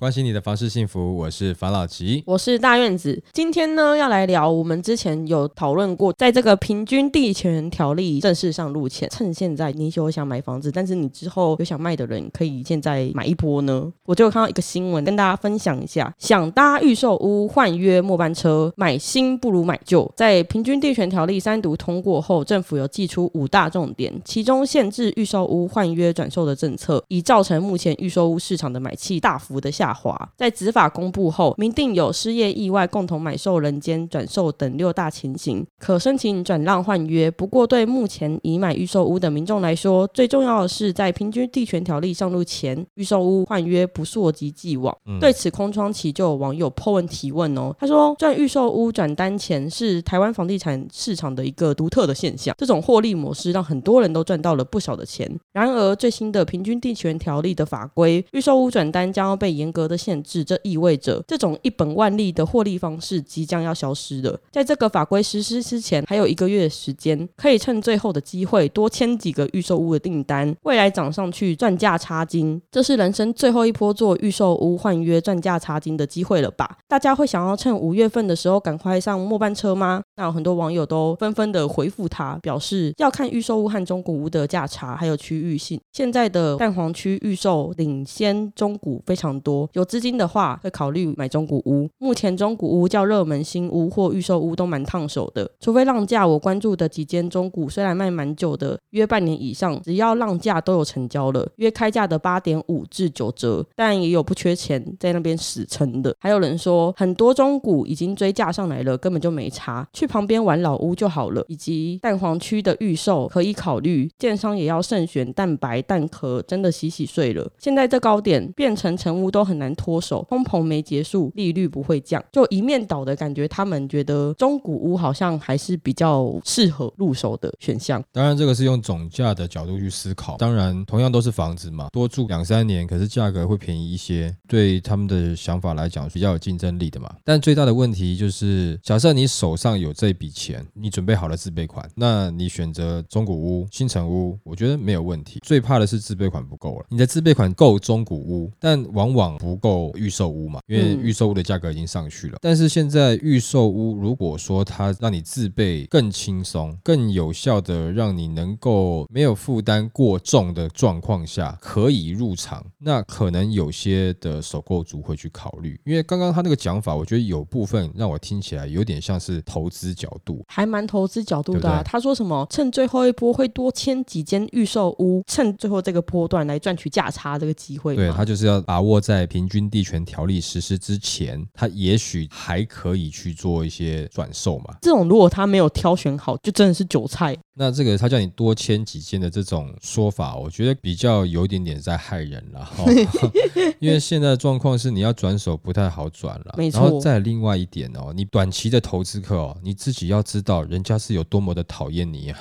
关心你的房事幸福，我是房老吉。我是大院子。今天呢，要来聊我们之前有讨论过，在这个平均地权条例正式上路前，趁现在你有想买房子，但是你之后有想卖的人，可以现在买一波呢。我就看到一个新闻，跟大家分享一下：想搭预售屋换约末班车，买新不如买旧。在平均地权条例三读通过后，政府有寄出五大重点，其中限制预售屋换约转售的政策，已造成目前预售屋市场的买气大幅的下。华在执法公布后，明定有失业、意外、共同买受人间转售等六大情形，可申请转让换约。不过，对目前已买预售屋的民众来说，最重要的是在平均地权条例上路前，预售屋换约不溯及既往。对此空窗期，就有网友破问提问哦。他说，赚预售屋转单钱是台湾房地产市场的一个独特的现象，这种获利模式让很多人都赚到了不少的钱。然而，最新的平均地权条例的法规，预售屋转单将要被严格。格的限制，这意味着这种一本万利的获利方式即将要消失了。在这个法规实施之前，还有一个月的时间，可以趁最后的机会多签几个预售屋的订单，未来涨上去赚价差金，这是人生最后一波做预售屋换约赚价差金的机会了吧？大家会想要趁五月份的时候赶快上末班车吗？那有很多网友都纷纷的回复他，表示要看预售屋和中古屋的价差，还有区域性。现在的蛋黄区预售领先中古非常多。有资金的话，会考虑买中古屋。目前中古屋较热门，新屋或预售屋都蛮烫手的。除非浪价，我关注的几间中古虽然卖蛮久的，约半年以上，只要浪价都有成交了，约开价的八点五至九折，但也有不缺钱在那边死撑的。还有人说，很多中古已经追价上来了，根本就没差，去旁边玩老屋就好了。以及蛋黄区的预售可以考虑，建商也要慎选蛋白蛋壳，真的洗洗睡了。现在这高点变成成屋都很难。脱手，通膨没结束，利率不会降，就一面倒的感觉。他们觉得中古屋好像还是比较适合入手的选项。当然，这个是用总价的角度去思考。当然，同样都是房子嘛，多住两三年，可是价格会便宜一些，对他们的想法来讲比较有竞争力的嘛。但最大的问题就是，假设你手上有这笔钱，你准备好了自备款，那你选择中古屋、新城屋，我觉得没有问题。最怕的是自备款不够了。你的自备款够中古屋，但往往不。够预售屋嘛？因为预售屋的价格已经上去了。但是现在预售屋，如果说它让你自备更轻松、更有效的让你能够没有负担过重的状况下可以入场，那可能有些的首购族会去考虑。因为刚刚他那个讲法，我觉得有部分让我听起来有点像是投资角度，还蛮投资角度的。他说什么？趁最后一波会多签几间预售屋，趁最后这个波段来赚取价差这个机会。对他就是要把握在平。均地权条例实施之前，他也许还可以去做一些转售嘛。这种如果他没有挑选好，就真的是韭菜。那这个他叫你多签几件的这种说法，我觉得比较有一点点在害人了哈。因为现在的状况是你要转手不太好转了。没错。然后再另外一点哦，你短期的投资客哦，你自己要知道人家是有多么的讨厌你啊。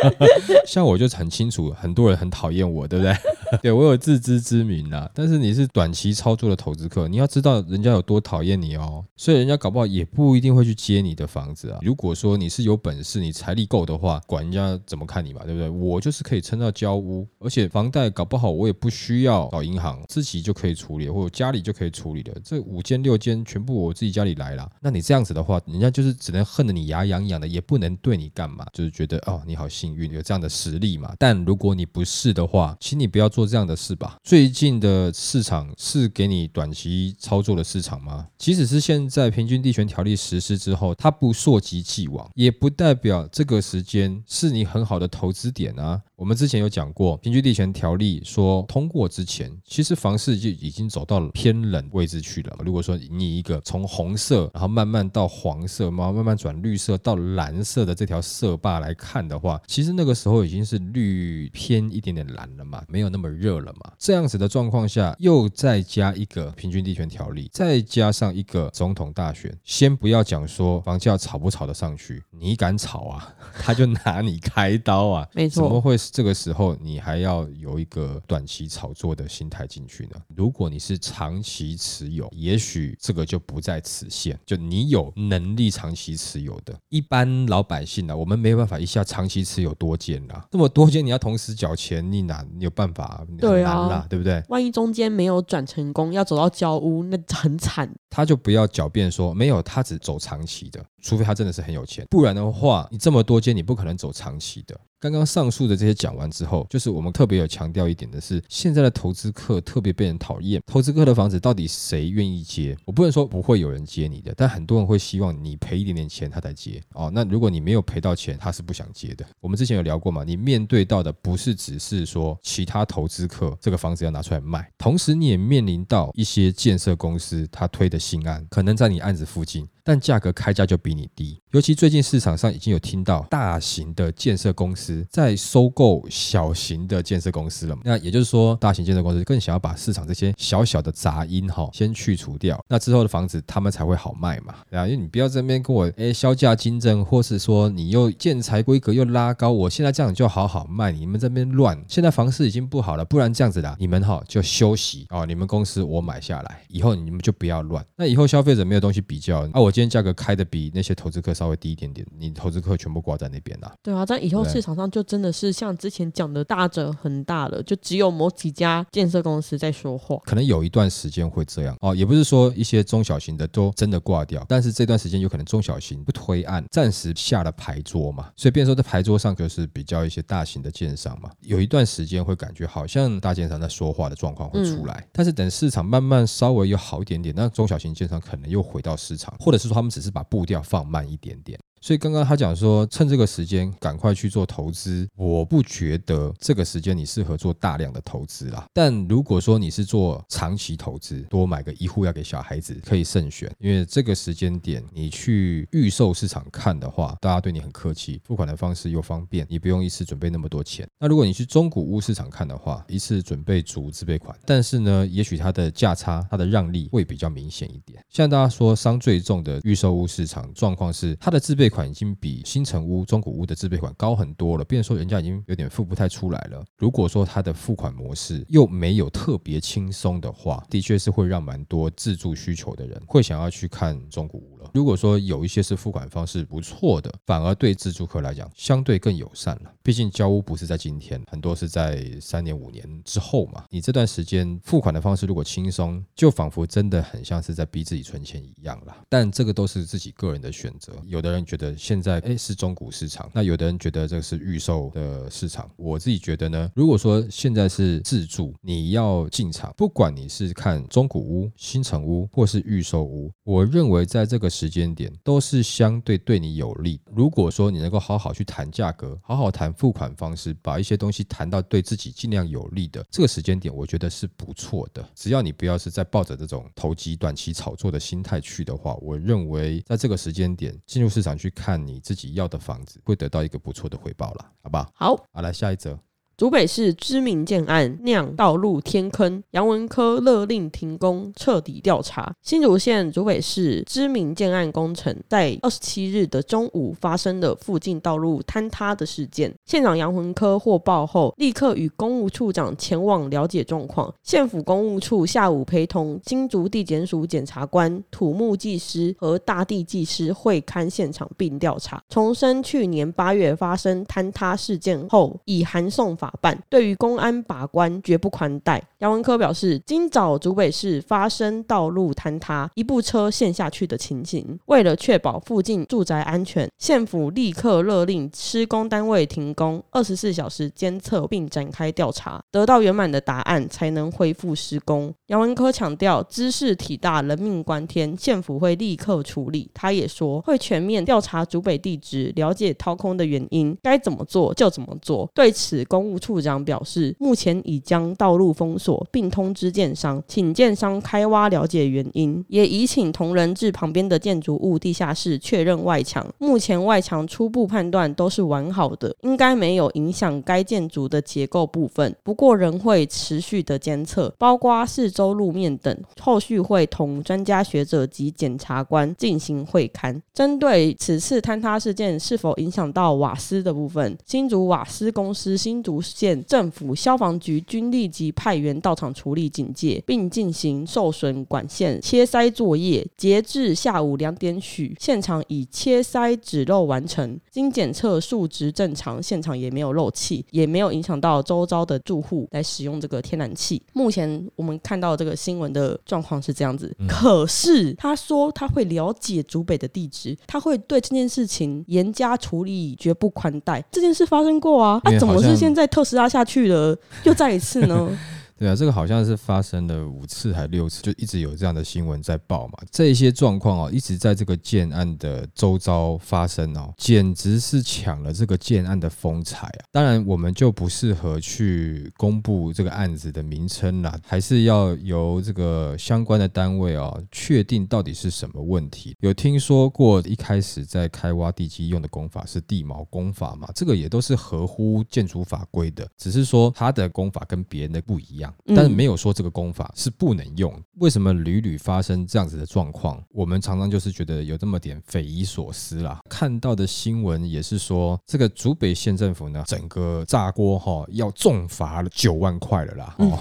像我就很清楚，很多人很讨厌我，对不对？对我有自知之明啊。但是你是短期操作的投资客，你要知道人家有多讨厌你哦，所以人家搞不好也不一定会去接你的房子啊。如果说你是有本事，你财力够的话，管人家怎么看你嘛，对不对？我就是可以撑到交屋，而且房贷搞不好我也不需要找银行，自己就可以处理，或者家里就可以处理的。这五间六间全部我自己家里来了，那你这样子的话，人家就是只能恨得你牙痒痒的，也不能对你干嘛，就是觉得哦你好幸运有这样的实力嘛。但如果你不是的话，请你不要做这样的事吧。最近的市场是给。给你短期操作的市场吗？即使是现在平均地权条例实施之后，它不溯及既往，也不代表这个时间是你很好的投资点啊。我们之前有讲过，平均地权条例说通过之前，其实房市就已经走到了偏冷位置去了。如果说你一个从红色，然后慢慢到黄色，然后慢慢转绿色到蓝色的这条色坝来看的话，其实那个时候已经是绿偏一点点蓝了嘛，没有那么热了嘛。这样子的状况下，又再加一个平均地权条例，再加上一个总统大选，先不要讲说房价炒不炒得上去，你敢炒啊，他就拿你开刀啊，没错，怎么会？这个时候你还要有一个短期炒作的心态进去呢？如果你是长期持有，也许这个就不在此限。就你有能力长期持有的，一般老百姓呢，我们没有办法一下长期持有多间啦。这么多间你要同时缴钱，你哪你有办法？很难啦，对不对？万一中间没有转成成功，要走到交屋，那很惨。他就不要狡辩说没有，他只走长期的，除非他真的是很有钱，不然的话，你这么多间，你不可能走长期的。刚刚上述的这些讲完之后，就是我们特别有强调一点的是，现在的投资客特别被人讨厌。投资客的房子到底谁愿意接？我不能说不会有人接你的，但很多人会希望你赔一点点钱他才接哦。那如果你没有赔到钱，他是不想接的。我们之前有聊过嘛，你面对到的不是只是说其他投资客这个房子要拿出来卖，同时你也面临到一些建设公司他推的新案，可能在你案子附近。但价格开价就比你低，尤其最近市场上已经有听到大型的建设公司在收购小型的建设公司了。那也就是说，大型建设公司更想要把市场这些小小的杂音哈先去除掉，那之后的房子他们才会好卖嘛，啊，因为你不要这边跟我哎销价竞争，或是说你又建材规格又拉高，我现在这样就好好卖，你们这边乱，现在房市已经不好了，不然这样子啦，你们哈就休息哦，你们公司我买下来以后，你们就不要乱，那以后消费者没有东西比较啊，我。今天价格开的比那些投资客稍微低一点点，你投资客全部挂在那边啦。对啊，但以后市场上就真的是像之前讲的大者很大了，就只有某几家建设公司在说话。可能有一段时间会这样哦，也不是说一些中小型的都真的挂掉，但是这段时间有可能中小型不推案，暂时下了牌桌嘛，所以变说在牌桌上就是比较一些大型的建商嘛，有一段时间会感觉好像大建商在说话的状况会出来，但是等市场慢慢稍微有好一点点，那中小型建商可能又回到市场，或者是说他们只是把步调放慢一点点。所以刚刚他讲说，趁这个时间赶快去做投资，我不觉得这个时间你适合做大量的投资啦。但如果说你是做长期投资，多买个一户要给小孩子，可以慎选，因为这个时间点你去预售市场看的话，大家对你很客气，付款的方式又方便，你不用一次准备那么多钱。那如果你去中古屋市场看的话，一次准备足自备款，但是呢，也许它的价差、它的让利会比较明显一点。像大家说伤最重的预售屋市场状况是，它的自备款已经比新城屋、中古屋的自备款高很多了，变说人家已经有点付不太出来了。如果说他的付款模式又没有特别轻松的话，的确是会让蛮多自住需求的人会想要去看中古屋如果说有一些是付款方式不错的，反而对自住客来讲相对更友善了。毕竟交屋不是在今天，很多是在三年五年之后嘛。你这段时间付款的方式如果轻松，就仿佛真的很像是在逼自己存钱一样啦。但这个都是自己个人的选择。有的人觉得现在诶是中古市场，那有的人觉得这个是预售的市场。我自己觉得呢，如果说现在是自住，你要进场，不管你是看中古屋、新城屋或是预售屋，我认为在这个时间点都是相对对你有利。如果说你能够好好去谈价格，好好谈付款方式，把一些东西谈到对自己尽量有利的这个时间点，我觉得是不错的。只要你不要是在抱着这种投机短期炒作的心态去的话，我认为在这个时间点进入市场去看你自己要的房子，会得到一个不错的回报了，好不好？好，好，来下一则。竹北市知名建案酿道路天坑，杨文科勒令停工，彻底调查。新竹县竹北市知名建案工程在二十七日的中午发生了附近道路坍塌的事件。县长杨文科获报后，立刻与公务处长前往了解状况。县府公务处下午陪同新竹地检署检察官、土木技师和大地技师会勘现场并调查，重申去年八月发生坍塌事件后，已函送法办，对于公安把关绝不宽待。杨文科表示，今早竹北市发生道路坍塌，一部车陷下去的情形，为了确保附近住宅安全，县府立刻勒令施工单位停工，二十四小时监测并展开调查，得到圆满的答案才能恢复施工。杨文科强调，知识体大，人命关天，县府会立刻处理。他也说，会全面调查竹北地质，了解掏空的原因，该怎么做就怎么做。对此，公处长表示，目前已将道路封锁，并通知建商，请建商开挖了解原因，也已请同仁至旁边的建筑物地下室确认外墙。目前外墙初步判断都是完好的，应该没有影响该建筑的结构部分。不过仍会持续的监测，包括四周路面等。后续会同专家学者及检察官进行会勘。针对此次坍塌事件是否影响到瓦斯的部分，新竹瓦斯公司新竹县政府消防局均立即派员到场处理警戒，并进行受损管线切塞作业。截至下午两点许，现场已切塞止漏完成，经检测数值正常，现场也没有漏气，也没有影响到周遭的住户来使用这个天然气。目前我们看到这个新闻的状况是这样子，可是他说他会了解竹北的地址，他会对这件事情严加处理，绝不宽待。这件事发生过啊，啊，怎么是现在特斯拉下去了，又再一次呢？对啊，这个好像是发生了五次还六次，就一直有这样的新闻在报嘛。这些状况哦，一直在这个建案的周遭发生哦，简直是抢了这个建案的风采啊！当然，我们就不适合去公布这个案子的名称啦，还是要由这个相关的单位哦确定到底是什么问题。有听说过一开始在开挖地基用的工法是地锚工法嘛？这个也都是合乎建筑法规的，只是说它的工法跟别人的不一样。但是没有说这个功法是不能用。为什么屡屡发生这样子的状况？我们常常就是觉得有这么点匪夷所思啦。看到的新闻也是说，这个竹北县政府呢，整个炸锅哈要重罚了九万块了啦。哦。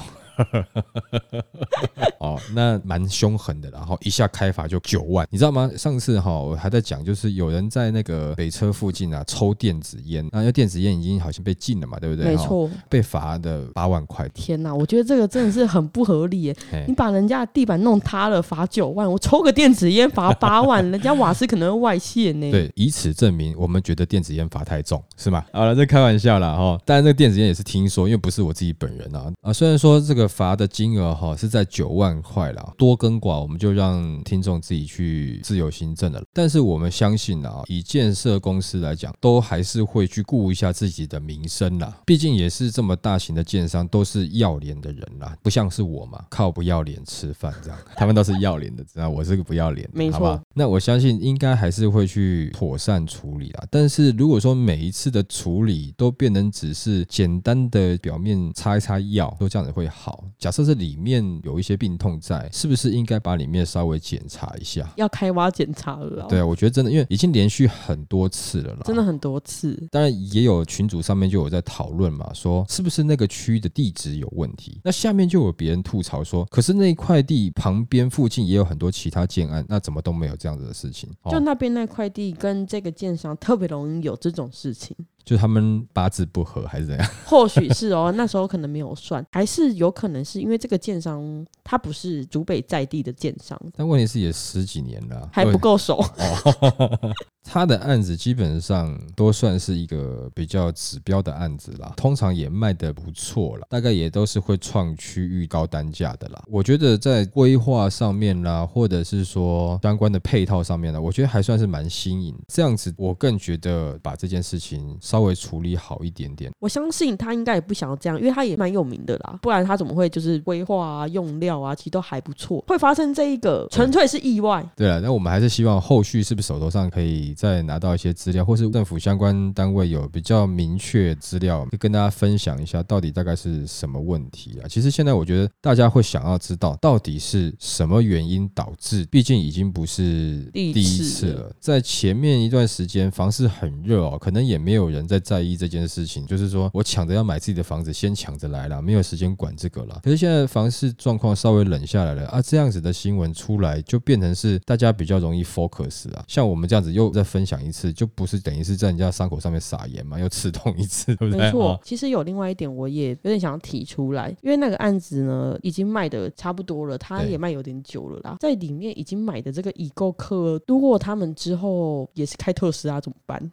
哦，那蛮凶狠的，然后一下开罚就九万，你知道吗？上次哈我还在讲，就是有人在那个北车附近啊抽电子烟，那因为电子烟已经好像被禁了嘛，对不对？没错，被罚的八万块。天哪，我觉得这个真的是很不合理耶！你把人家的地板弄塌了，罚九万，我抽个电子烟罚八万，人家瓦斯可能会外泄呢。对，以此证明我们觉得电子烟罚太重，是吗？好了，这开玩笑了哈。当然，这个电子烟也是听说，因为不是我自己本人啊啊。虽然说这个罚的金额哈是在九万块啦，多跟寡我们就让听众自己去自由行政了。但是我们相信啊，以建设公司来讲，都还是会去顾一下自己的名声啦。毕竟也是这么大型的建商，都是要脸的人啦，不像是我嘛，靠不要脸吃饭这样。他们都是要脸的，知道我是个不要脸，没错。那我相信应该还是会去妥善处理啦。但是如果说每一次的处理都变成只是简单的表面擦一擦药，都这样子会好。假设是里面有一些病痛在，是不是应该把里面稍微检查一下？要开挖检查了。对啊，我觉得真的，因为已经连续很多次了啦，真的很多次。当然也有群组上面就有在讨论嘛，说是不是那个区域的地址有问题？那下面就有别人吐槽说，可是那一块地旁边附近也有很多其他建案，那怎么都没有这样子的事情？就那边那块地跟这个建商特别容易有这种事情。就他们八字不合还是怎样？或许是哦，那时候可能没有算，还是有可能是因为这个建商他不是竹北在地的建商。但问题是也十几年了，还不够熟。他的案子基本上都算是一个比较指标的案子啦，通常也卖得不错啦，大概也都是会创区域高单价的啦。我觉得在规划上面啦，或者是说相关的配套上面呢，我觉得还算是蛮新颖。这样子，我更觉得把这件事情稍微处理好一点点。我相信他应该也不想要这样，因为他也蛮有名的啦，不然他怎么会就是规划啊、用料啊，其实都还不错。会发生这一个，纯粹是意外。对啊，那我们还是希望后续是不是手头上可以。再拿到一些资料，或是政府相关单位有比较明确资料，就跟大家分享一下，到底大概是什么问题啊？其实现在我觉得大家会想要知道，到底是什么原因导致？毕竟已经不是第一次了。在前面一段时间，房市很热哦，可能也没有人在在意这件事情，就是说我抢着要买自己的房子，先抢着来了，没有时间管这个了。可是现在房市状况稍微冷下来了啊，这样子的新闻出来，就变成是大家比较容易 focus 啊。像我们这样子又在。再分享一次，就不是等于是在人家伤口上面撒盐嘛，又刺痛一次，对不对？没错。其实有另外一点，我也有点想要提出来，因为那个案子呢，已经卖的差不多了，他也卖有点久了啦。在里面已经买的这个已购客，如果他们之后也是开特斯拉怎么办？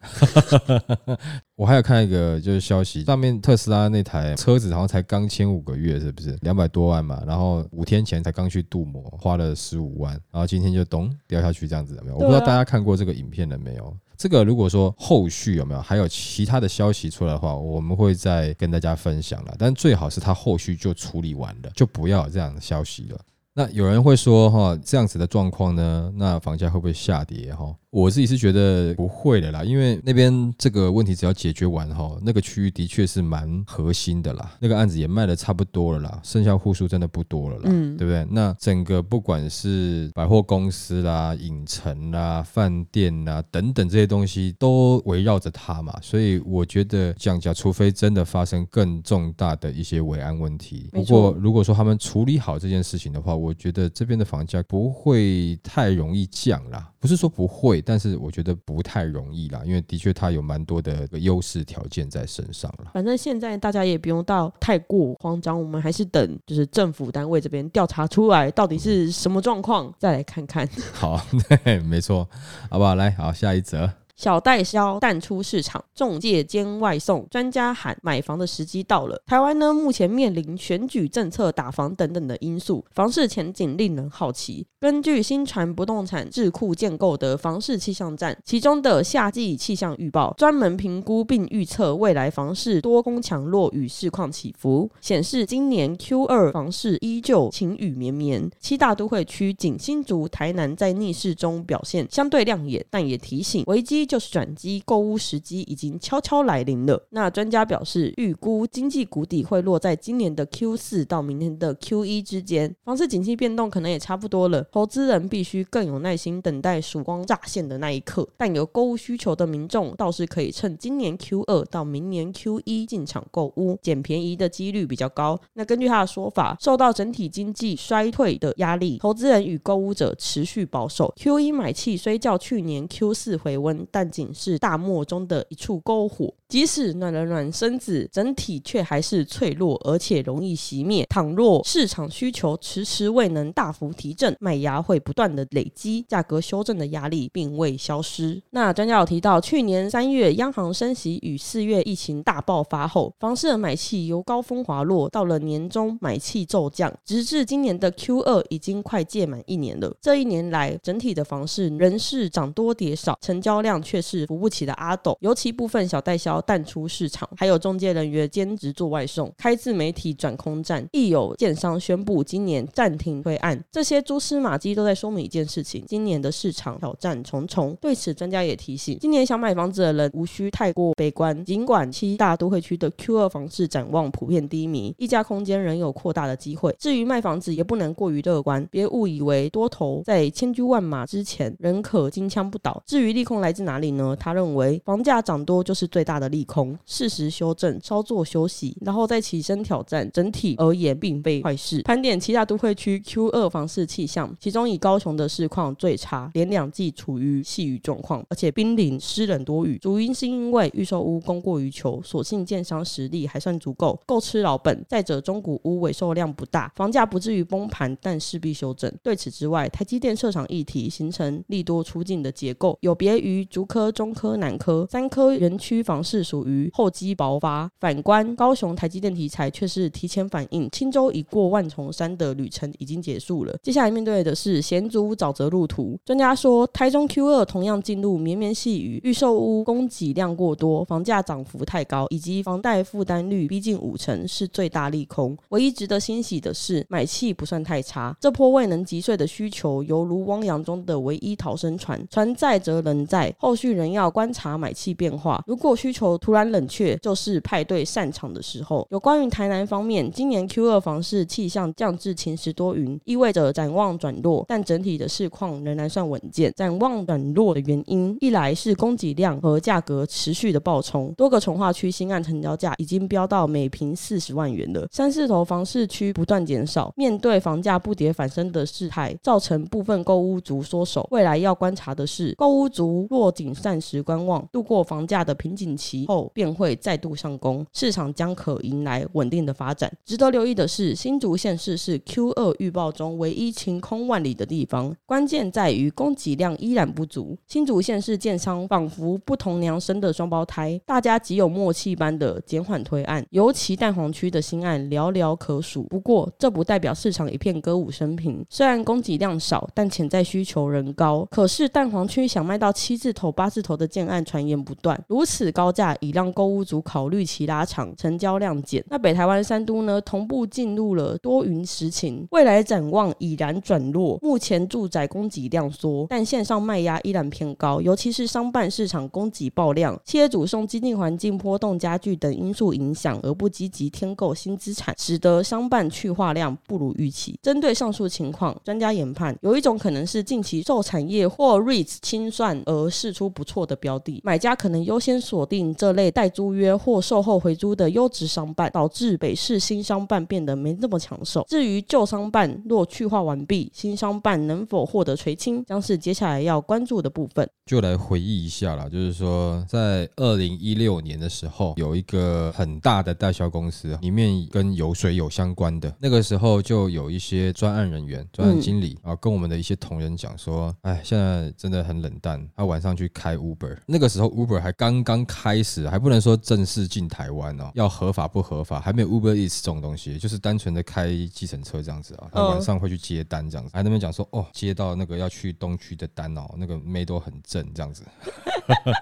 我还有看一个就是消息，上面特斯拉那台车子好像才刚签五个月，是不是两百多万嘛？然后五天前才刚去镀膜，花了十五万，然后今天就咚掉下去这样子，没有？我不知道大家看过这个影片了。没有这个，如果说后续有没有还有其他的消息出来的话，我们会再跟大家分享了。但最好是他后续就处理完了，就不要有这样的消息了。那有人会说哈，这样子的状况呢，那房价会不会下跌哈？我自己是觉得不会的啦，因为那边这个问题只要解决完哈，那个区域的确是蛮核心的啦，那个案子也卖的差不多了啦，剩下户数真的不多了啦，嗯对不对？那整个不管是百货公司啦、影城啦、饭店啦等等这些东西，都围绕着它嘛，所以我觉得降价，除非真的发生更重大的一些维安问题。没不过如果说他们处理好这件事情的话，我觉得这边的房价不会太容易降啦。不是说不会，但是我觉得不太容易啦，因为的确它有蛮多的优势条件在身上了。反正现在大家也不用到太过慌张，我们还是等就是政府单位这边调查出来到底是什么状况，再来看看。好，对，没错，好不好？来，好，下一则。小代销淡出市场，中介兼外送，专家喊买房的时机到了。台湾呢，目前面临选举政策、打房等等的因素，房市前景令人好奇。根据新传不动产智库建构的房市气象站，其中的夏季气象预报专门评估并预测未来房市多空强弱与市况起伏，显示今年 Q 二房市依旧晴雨绵绵。七大都会区仅新竹、台南在逆势中表现相对亮眼，但也提醒危机就是转机，购屋时机已经悄悄来临了。那专家表示，预估经济谷底会落在今年的 Q 四到明年的 Q 一之间，房市景气变动可能也差不多了。投资人必须更有耐心等待曙光乍现的那一刻，但有购物需求的民众倒是可以趁今年 Q 二到明年 Q 一进场购物，捡便宜的几率比较高。那根据他的说法，受到整体经济衰退的压力，投资人与购物者持续保守。Q 一买气虽较去年 Q 四回温，但但仅是大漠中的一处篝火。即使暖了暖身子，整体却还是脆弱，而且容易熄灭。倘若市场需求迟迟未能大幅提振，卖压会不断的累积，价格修正的压力并未消失。那专家有提到，去年三月央行升息与四月疫情大爆发后，房市的买气由高峰滑落，到了年中买气骤降，直至今年的 Q 二已经快届满一年了。这一年来，整体的房市仍是涨多跌少，成交量却是扶不起的阿斗，尤其部分小代销淡出市场，还有中介人员兼职做外送，开自媒体转空战，亦有建商宣布今年暂停推案。这些蛛丝马迹都在说明一件事情：今年的市场挑战重重。对此，专家也提醒，今年想买房子的人无需太过悲观。尽管七大都会区的 Q 二房市展望普遍低迷，溢价空间仍有扩大的机会。至于卖房子，也不能过于乐观，别误以为多头在千军万马之前仍可金枪不倒。至于利空来自哪里呢？他认为房价涨多就是最大的利空，适时修正，稍作休息，然后再起身挑战。整体而言，并非坏事。盘点七大都会区 Q 二房市气象，其中以高雄的市况最差，连两季处于细雨状况，而且濒临湿冷多雨。主因是因为预售屋供过于求，所幸建商实力还算足够，够吃老本。再者，中古屋尾售量不大，房价不至于崩盘，但势必修正。对此之外，台积电设厂议题形成利多出尽的结构，有别于主科、中科、南科三科园区房市属于厚积薄发。反观高雄台积电题材却是提前反应，青州已过万重山的旅程已经结束了。接下来面对的是险阻沼泽路途。专家说，台中 Q 二同样进入绵绵细雨，预售屋供给量过多，房价涨幅太高，以及房贷负担率逼近五成是最大利空。唯一值得欣喜的是，买气不算太差。这波未能击碎的需求，犹如汪洋中的唯一逃生船，船在则人在，后后续仍要观察买气变化。如果需求突然冷却，就是派对散场的时候。有关于台南方面，今年 Q 二房市气象降至晴时多云，意味着展望转弱，但整体的市况仍然算稳健。展望转弱的原因，一来是供给量和价格持续的暴冲，多个从化区新案成交价已经飙到每平四十万元了。三四头房市区不断减少，面对房价不跌反升的事态，造成部分购屋族缩手。未来要观察的是，购屋族若仅暂时观望，度过房价的瓶颈期后，便会再度上攻，市场将可迎来稳定的发展。值得留意的是，新竹县市是 Q 二预报中唯一晴空万里的地方，关键在于供给量依然不足。新竹县市建商仿佛不同娘生的双胞胎，大家极有默契般的减缓推案，尤其蛋黄区的新案寥寥可数。不过，这不代表市场一片歌舞升平。虽然供给量少，但潜在需求仍高。可是蛋黄区想卖到七字头八字头的建案传言不断，如此高价已让购屋族考虑其拉长，成交量减。那北台湾三都呢，同步进入了多云时晴，未来展望已然转弱。目前住宅供给量缩，但线上卖压依然偏高，尤其是商办市场供给爆量，企业主受经济环境波动加剧等因素影响而不积极添购新资产，使得商办去化量不如预期。针对上述情况，专家研判有一种可能是近期受产业或 REITs 清算而释出不错的标的，买家可能优先锁定这类待租约或售后回租的优质商办，导致北市新商办变得没那么抢手。至于旧商办若去化完毕，新商办能否获得垂青，将是接下来要关注的部分。就来回忆一下啦，就是说，在二零一六年的时候，有一个很大的代销公司，里面跟油水有相关的。那个时候就有一些专案人员、专案经理啊，跟我们的一些同仁讲说：“哎，现在真的很冷淡。”他晚上去开 Uber，那个时候 Uber 还刚刚开始，还不能说正式进台湾哦，要合法不合法，还没有 Uber Eats 这种东西，就是单纯的开计程车这样子啊。他晚上会去接单这样子，还那边讲说：“哦，接到那个要去东区的单哦，那个妹都很正。”这样子，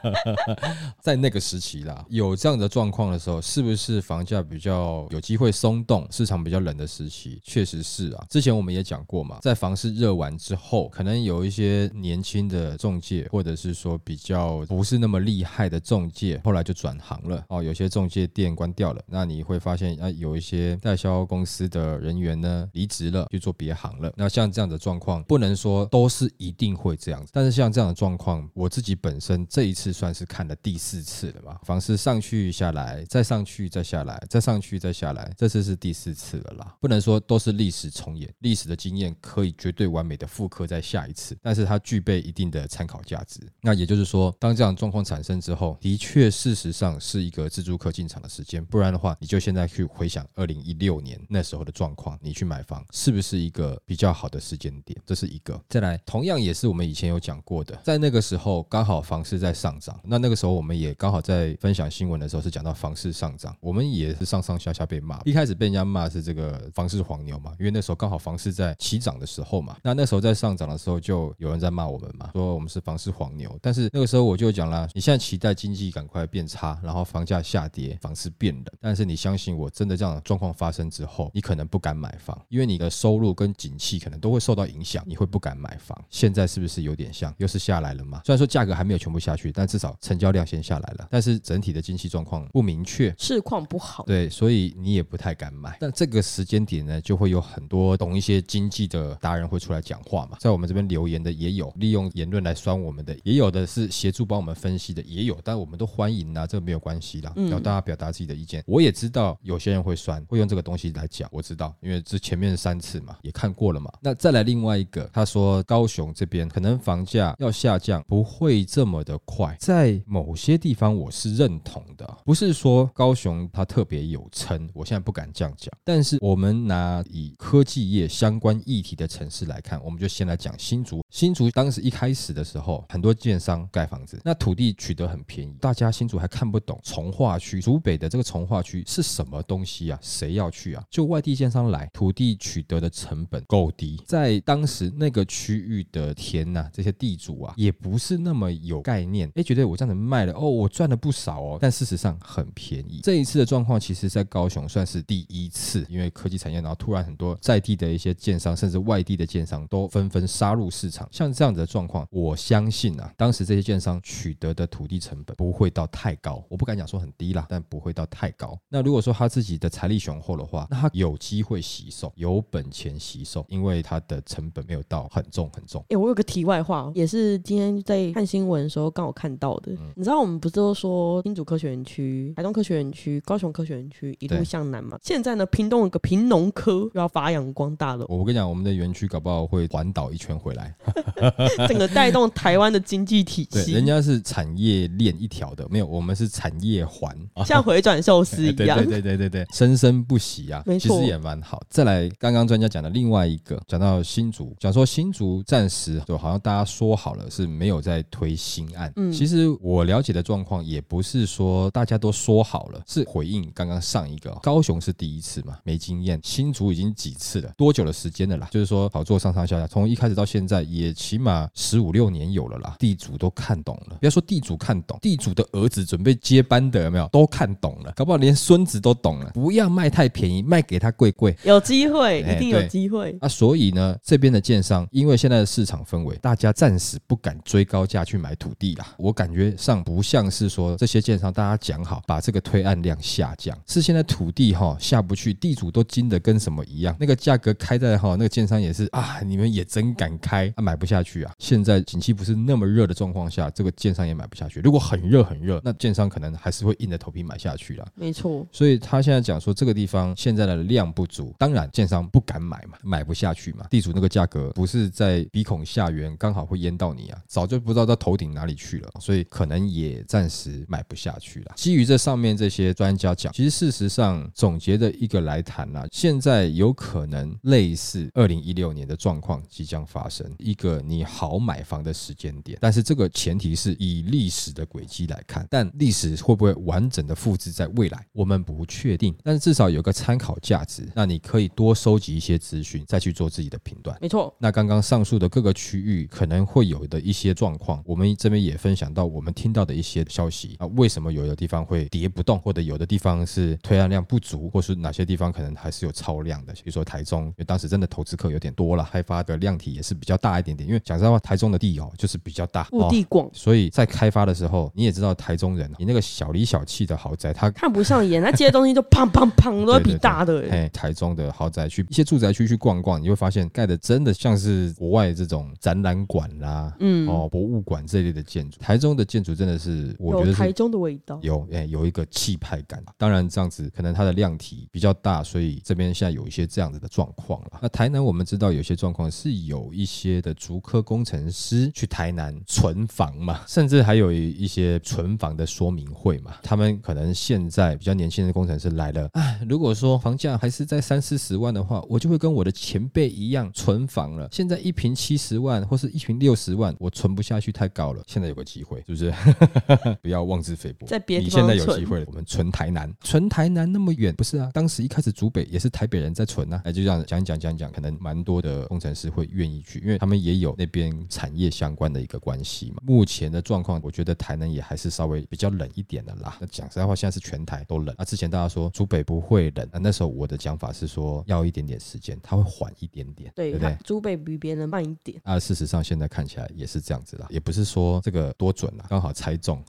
在那个时期啦，有这样的状况的时候，是不是房价比较有机会松动，市场比较冷的时期？确实是啊。之前我们也讲过嘛，在房市热完之后，可能有一些年轻的中介，或者是说比较不是那么厉害的中介，后来就转行了哦。有些中介店关掉了，那你会发现啊，有一些代销公司的人员呢离职了，去做别行了。那像这样的状况，不能说都是一定会这样子，但是像这样的状况。我自己本身这一次算是看了第四次了吧，房市上去下来，再上去再下来，再上去再下来，这次是第四次了啦。不能说都是历史重演，历史的经验可以绝对完美的复刻在下一次，但是它具备一定的参考价值。那也就是说，当这样状况产生之后，的确事实上是一个自住客进场的时间。不然的话，你就现在去回想二零一六年那时候的状况，你去买房是不是一个比较好的时间点？这是一个。再来，同样也是我们以前有讲过的，在那个时候。刚好房市在上涨，那那个时候我们也刚好在分享新闻的时候是讲到房市上涨，我们也是上上下下被骂。一开始被人家骂是这个房市黄牛嘛，因为那时候刚好房市在起涨的时候嘛。那那时候在上涨的时候，就有人在骂我们嘛，说我们是房市黄牛。但是那个时候我就讲了，你现在期待经济赶快变差，然后房价下跌，房市变冷。但是你相信我，真的这样的状况发生之后，你可能不敢买房，因为你的收入跟景气可能都会受到影响，你会不敢买房。现在是不是有点像，又是下来了嘛？虽然。说价格还没有全部下去，但至少成交量先下来了。但是整体的经济状况不明确，市况不好，对，所以你也不太敢买。但这个时间点呢，就会有很多懂一些经济的达人会出来讲话嘛。在我们这边留言的也有，利用言论来酸我们的，也有的是协助帮我们分析的，也有。但我们都欢迎啊，这个没有关系啦。然后大家表达自己的意见，我也知道有些人会酸，会用这个东西来讲，我知道，因为这前面三次嘛，也看过了嘛。那再来另外一个，他说高雄这边可能房价要下降，不会这么。的快，在某些地方我是认同的，不是说高雄它特别有撑，我现在不敢这样讲。但是我们拿以科技业相关议题的城市来看，我们就先来讲新竹。新竹当时一开始的时候，很多建商盖房子，那土地取得很便宜，大家新竹还看不懂从化区，竹北的这个从化区是什么东西啊？谁要去啊？就外地建商来，土地取得的成本够低，在当时那个区域的田呐，这些地主啊，也不是那么有概。念哎，觉得我这样子卖了哦，我赚了不少哦，但事实上很便宜。这一次的状况，其实在高雄算是第一次，因为科技产业，然后突然很多在地的一些建商，甚至外地的建商都纷纷杀入市场。像这样子的状况，我相信啊，当时这些建商取得的土地成本不会到太高，我不敢讲说很低啦，但不会到太高。那如果说他自己的财力雄厚的话，那他有机会吸售，有本钱吸售，因为他的成本没有到很重很重。哎，我有个题外话，也是今天在看新闻的时候。刚好看到的，你知道我们不是都说新竹科学园区、台东科学园区、高雄科学园区一路向南嘛？现在呢，屏东有个屏农科又要发扬光大了。我跟你讲，我们的园区搞不好会环岛一圈回来，整个带动台湾的经济体系。人家是产业链一条的，没有，我们是产业环，像回转寿司一样。对对对对对，生生不息啊，其实也蛮好。再来，刚刚专家讲的另外一个，讲到新竹，讲说新竹暂时就好像大家说好了是没有在推新。案，嗯，其实我了解的状况也不是说大家都说好了，是回应刚刚上一个高雄是第一次嘛，没经验，新竹已经几次了，多久的时间的啦？就是说好做上上下下，从一开始到现在也起码十五六年有了啦。地主主都看懂了。不要说地主看懂，地主的儿子准备接班的有没有都看懂了？搞不好连孙子都懂了。不要卖太便宜，卖给他贵贵。有机会，哎一定有机会。啊，所以呢，这边的建商，因为现在的市场氛围，大家暂时不敢追高价去买土地啦。我感觉上不像是说这些建商大家讲好把这个推案量下降，是现在土地哈下不去，地主都惊得跟什么一样，那个价格开在哈那个建商也是啊，你们也真敢开啊，买不下去啊。现在景气不是那么热的状况下，这个建商也买不下去。如果很热很热，那建商可能还是会硬着头皮买下去啦。没错，所以他现在讲说这个地方现在的量不足，当然建商不敢买嘛，买不下去嘛。地主那个价格不是在鼻孔下缘，刚好会淹到你啊，早就不知道到头顶哪里去了，所以可能也暂时买不下去了。基于这上面这些专家讲，其实事实上总结的一个来谈啦、现在有可能类似二零一六年的状况即将发生，一个你好买房的时间点，但是这个个前提是以历史的轨迹来看，但历史会不会完整的复制在未来，我们不确定，但是至少有个参考价值，那你可以多收集一些资讯，再去做自己的评断。没错，那刚刚上述的各个区域可能会有的一些状况，我们这边也分享到我们听到的一些消息啊，为什么有的地方会跌不动，或者有的地方是推案量不足，或是哪些地方可能还是有超量的，比如说台中，因为当时真的投资客有点多了，开发的量体也是比较大一点点，因为讲实话，台中的地哦就是比较大，腹地广，所以在开发的时候，你也知道台中人，你那个小里小气的豪宅，他看不上眼，他接的东西就砰砰砰 都会比大的、欸。哎，台中的豪宅区，一些住宅区去逛逛，你会发现盖的真的像是国外这种展览馆啦、嗯，哦博物馆这类的建筑。台中的建筑真的是，我觉得台中的味道。有哎、有一个气派感。当然这样子可能它的量体比较大，所以这边现在有一些这样子的状况了。那台南我们知道有些状况是有一些的竹科工程师去台南存房嘛，甚至还有一些存房的说明会嘛。他们可能现在比较年轻的工程师来了，哎，如果说房价还是在三四十万的话，我就会跟我的前辈一样存房了。现在一平七十万或是一平六十万，我存不下去太高了。现在有个机会，是不是？不要妄自菲薄。在别你现在有机会了，我们存台南，存台南那么远，不是啊？当时一开始竹北也是台北人在存啊，哎，就这样讲讲讲讲，可能蛮多的工程师会愿意去，因为他们也有那边产业相关的一个关系嘛。目前的状况，我觉得台南也还是稍微比较冷一点的啦。那讲实在话，现在是全台都冷。那之前大家说竹北不会冷，啊，那时候我的讲法是说要一点点时间，它会缓一点点，对，不对它？珠北比别人慢一点。啊，事实上现在看起来也是这样子啦，也不是说这个多准啦，刚好猜中，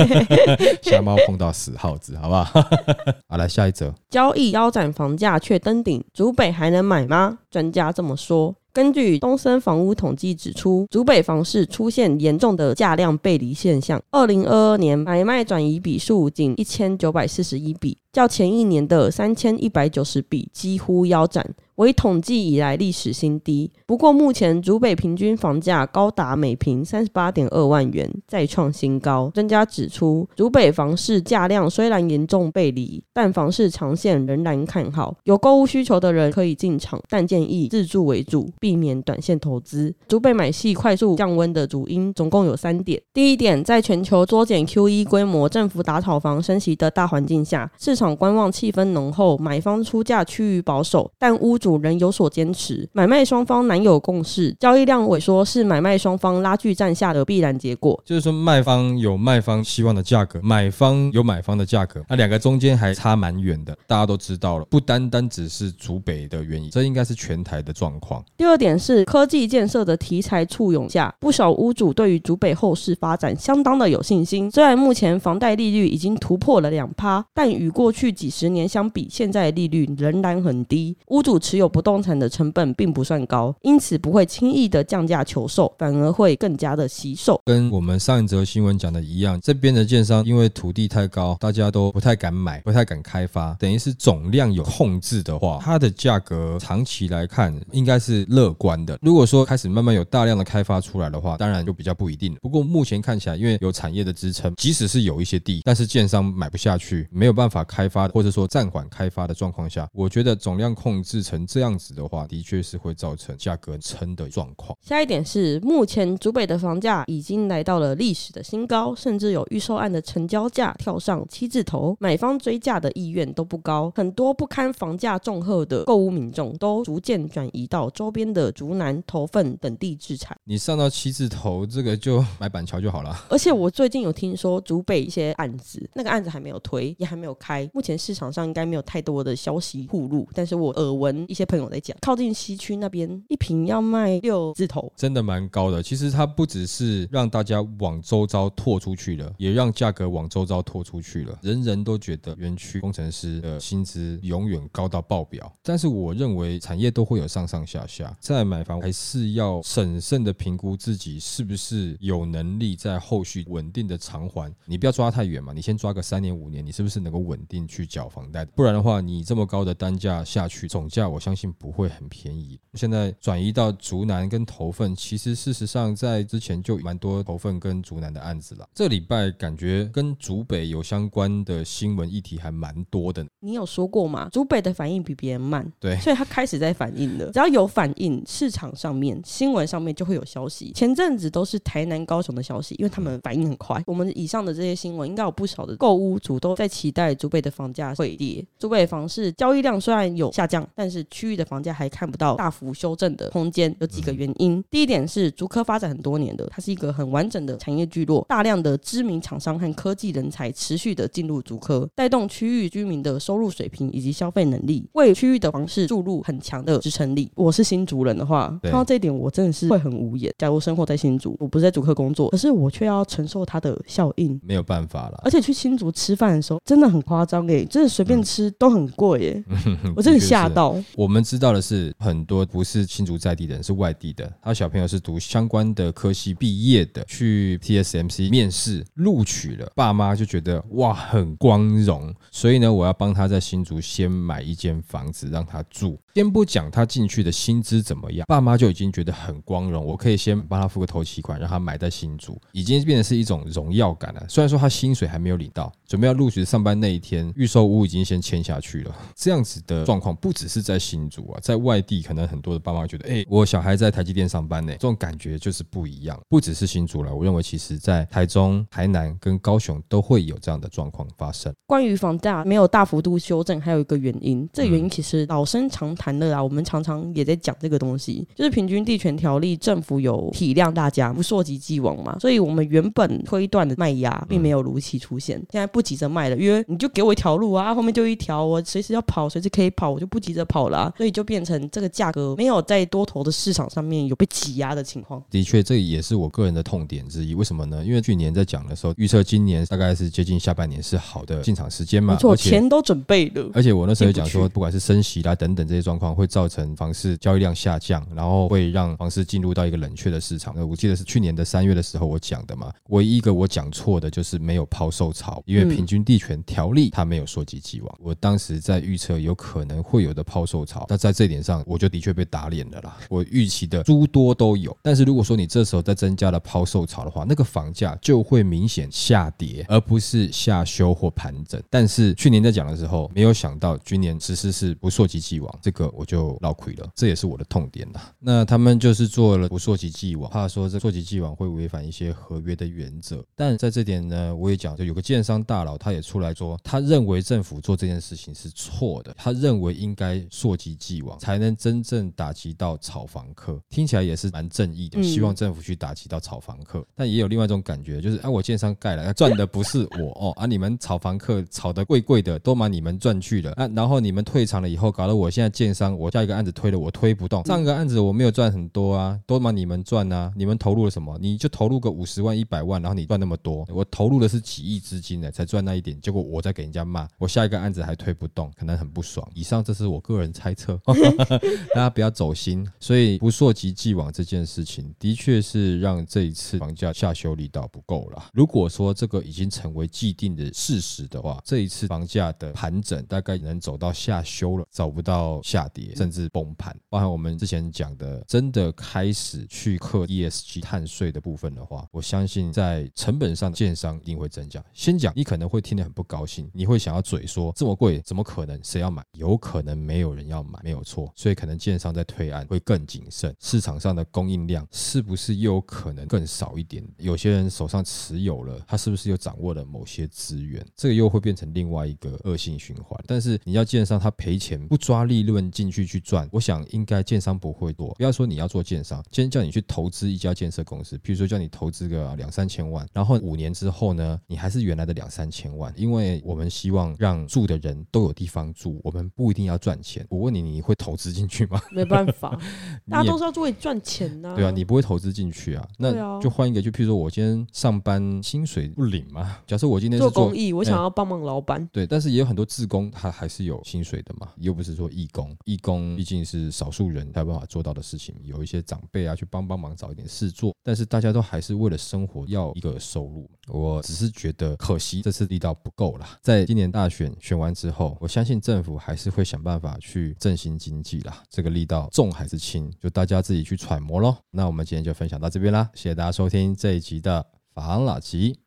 瞎猫碰到死耗子，好不好？好，来下一则，交易腰斩房价却登顶，竹北还能买吗？专家这么说。根据东森房屋统计指出，竹北房市出现严重的价量背离现象。二零二二年买卖转移笔数仅一千九百四十一笔，较前一年的三千一百九十笔几乎腰斩，为统计以来历史新低。不过，目前竹北平均房价高达每平三十八点二万元，再创新高。专家指出，竹北房市价量虽然严重背离，但房市长线仍然看好。有购物需求的人可以进场，但建议自住为主，避免短线投资。竹北买系快速降温的主因总共有三点：第一点，在全球缩减 QE 规模、政府打炒房升息的大环境下，市场观望气氛浓厚，买方出价趋于保守，但屋仍有所坚持，买卖双方难有共识，交易量萎缩是买卖双方拉锯战下的必然结果。就是说卖方有卖方希望的价格，买方有买方的价格，那两个中间还差蛮远的，大家都知道了，不单单只是竹北的原因，这应该是全台的状况。第二点是科技建设的题材簇拥下，不少屋主对于竹北后市发展相当的有信心。虽然目前房贷利率已经突破了两趴，但与过去几十年相比，现在的利率仍然很低。屋主持有不动产的成本并不算高，因此不会轻易的降价求售，反而会更加的惜售。跟我们上一则新闻讲的一样，这边的建商因为土地太高，大家都不太敢买，不太敢开发，等于是总量有控制的话，它的价格长期来看应该是乐观的。如果说开始慢慢有大量的开发出来的话，当然就比较不一定了。不过目前看起来，因为有产业的支撑，即使是有一些地，但是建商买不下去，没有办法开发，或者说暂缓开发的状况下，我觉得总量控制成成这样子的话，的确是会造成价格撑的状况。下一点是，目前竹北的房价已经来到了历史的新高，甚至有预售案的成交价跳上七字头，买方追价的意愿都不高，很多不堪房价重荷的购物民众都逐渐转移到周边的竹南、头份等地置产。你上到七字头，这个就买板桥就好了。而且我最近有听说竹北一些案子，那个案子还没有推，也还没有开，目前市场上应该没有太多的消息铺路。但是我耳闻一些朋友在讲，靠近西区那边一瓶要卖六字头，真的蛮高的。其实它不只是让大家往周遭拓出去了，也让价格往周遭拓出去了。人人都觉得园区工程师的薪资永远高到爆表，但是我认为产业都会有上上下下，在买房还是要审慎的评估自己是不是有能力在后续稳定的偿还。你不要抓太远嘛，你先抓个三年五年，你是不是能够稳定去缴房贷？不然的话，你这么高的单价下去，总价我相信不会很便宜。现在转移到竹南跟头份，其实事实上在之前就蛮多头份跟竹南的案子了。这礼拜感觉跟竹北有相关的新闻议题还蛮多的。你有说过吗？竹北的反应比别人慢，对，所以他开始在反应了。只要有反应，市场上面、新闻上面就会有消息。前阵子都是台南、高雄的消息，因为他们反应很快。我们以上的这些新闻，应该有不少的购物族都在期待竹北的房价会跌。竹北房市交易量虽然有下降，但是区域的房价还看不到大幅修正的空间。有几个原因，第一点是竹科发展很多年的，它是一个很完整的产业聚落，大量的知名厂商和科技人才持续的进入竹科，带动区域居民的收入水平以及消费能力，为区域的房市注入很强的支撑力。我是新竹人的话，看到这一点，我真的是会很无言。假如生活在新竹，我不是在竹科工作，可是我却要承受它的效应，没有办法了。而且去新竹吃饭的时候，真的很夸张诶，真的随便吃都很贵诶，我真的吓到。我们知道的是，很多不是新竹在地的人，是外地的，他小朋友是读相关的科系毕业的，去 TSMC 面试录取了，爸妈就觉得哇很光荣，所以呢，我要帮他在新竹先买一间房子让他住。先不讲他进去的薪资怎么样，爸妈就已经觉得很光荣。我可以先帮他付个头期款，让他买在新竹，已经变成是一种荣耀感了。虽然说他薪水还没有领到，准备要录取上班那一天，预售屋已经先签下去了。这样子的状况不只是在新竹啊，在外地可能很多的爸妈觉得，哎，我小孩在台积电上班呢，这种感觉就是不一样。不只是新竹了，我认为其实在台中、台南跟高雄都会有这样的状况发生。关于房价没有大幅度修正，还有一个原因，这原因其实老生常谈。谈的啦，我们常常也在讲这个东西，就是平均地权条例，政府有体谅大家，不溯及既往嘛，所以我们原本推断的卖压并没有如期出现，现在不急着卖了，因为你就给我一条路啊，后面就一条，我随时要跑，随时可以跑，我就不急着跑了，所以就变成这个价格没有在多头的市场上面有被挤压的情况。的确，这也是我个人的痛点之一。为什么呢？因为去年在讲的时候，预测今年大概是接近下半年是好的进场时间嘛，没错，钱都准备了。而且我那时候讲说，不管是升息啦等等这些状况。会造成房市交易量下降，然后会让房市进入到一个冷却的市场。那我记得是去年的三月的时候我讲的嘛。唯一一个我讲错的就是没有抛售潮，因为平均地权条例它没有说及既往。我当时在预测有可能会有的抛售潮，那在这点上我就的确被打脸了啦。我预期的诸多都有，但是如果说你这时候再增加了抛售潮的话，那个房价就会明显下跌，而不是下修或盘整。但是去年在讲的时候，没有想到今年其实是不溯及既往，这个。我就闹亏了，这也是我的痛点了。那他们就是做了不溯及既往，怕说这溯及既往会违反一些合约的原则。但在这点呢，我也讲，就有个建商大佬，他也出来说，他认为政府做这件事情是错的，他认为应该溯及既往，才能真正打击到炒房客。听起来也是蛮正义的，希望政府去打击到炒房客。但也有另外一种感觉，就是啊，我建商盖了，赚的不是我 哦，啊，你们炒房客炒的贵贵的，都把你们赚去了啊，然后你们退场了以后，搞得我现在建商。我下一个案子推了，我推不动。上个案子我没有赚很多啊，都嘛你们赚啊？你们投入了什么？你就投入个五十万、一百万，然后你赚那么多。我投入的是几亿资金呢，才赚那一点。结果我再给人家骂，我下一个案子还推不动，可能很不爽。以上这是我个人猜猜测，大家不要走心。所以不溯及既往这件事情，的确是让这一次房价下修力道不够了。如果说这个已经成为既定的事实的话，这一次房价的盘整大概能走到下修了，找不到下。跌甚至崩盘，包含我们之前讲的，真的开始去克 ESG 碳税的部分的话，我相信在成本上，建商一定会增加。先讲，你可能会听得很不高兴，你会想要嘴说这么贵，怎么可能？谁要买？有可能没有人要。要买，没有错。所以可能建商在推案会更谨慎，市场上的供应量是不是又可能更少一点？有些人手上持有了，他是不是又掌握了某些资源？这个又会变成另外一个恶性循环。但是你要建商他赔钱不抓利润进去去赚，我想应该建商不会多。不要说你要做建商，今天叫你去投资一家建设公司，比如说叫你投资个两三千万，然后五年之后呢，你还是原来的两三千万，因为我们希望让住的人都有地方住，我们不一定要赚钱。我问你，你会投资进去吗？没办法，大家都是要为赚钱呐、对啊，你不会投资进去啊，那就换一个，就譬如说我今天上班薪水不领嘛，假设我今天是做做公益，我想要帮忙老板。对，但是也有很多志工，他还是有薪水的嘛，又不是说义工，义工毕竟是少数人才有办法做到的事情，有一些长辈啊去帮帮忙找一点事做，但是大家都还是为了生活要一个收入。我只是觉得可惜这次力道不够啦，在今年大选选完之后，我相信政府还是会想办法去振兴经济啦，这个力道重还是轻，就大家自己去揣摩喽。那我们今天就分享到这边啦，谢谢大家收听这一集的法郎老集，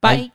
拜。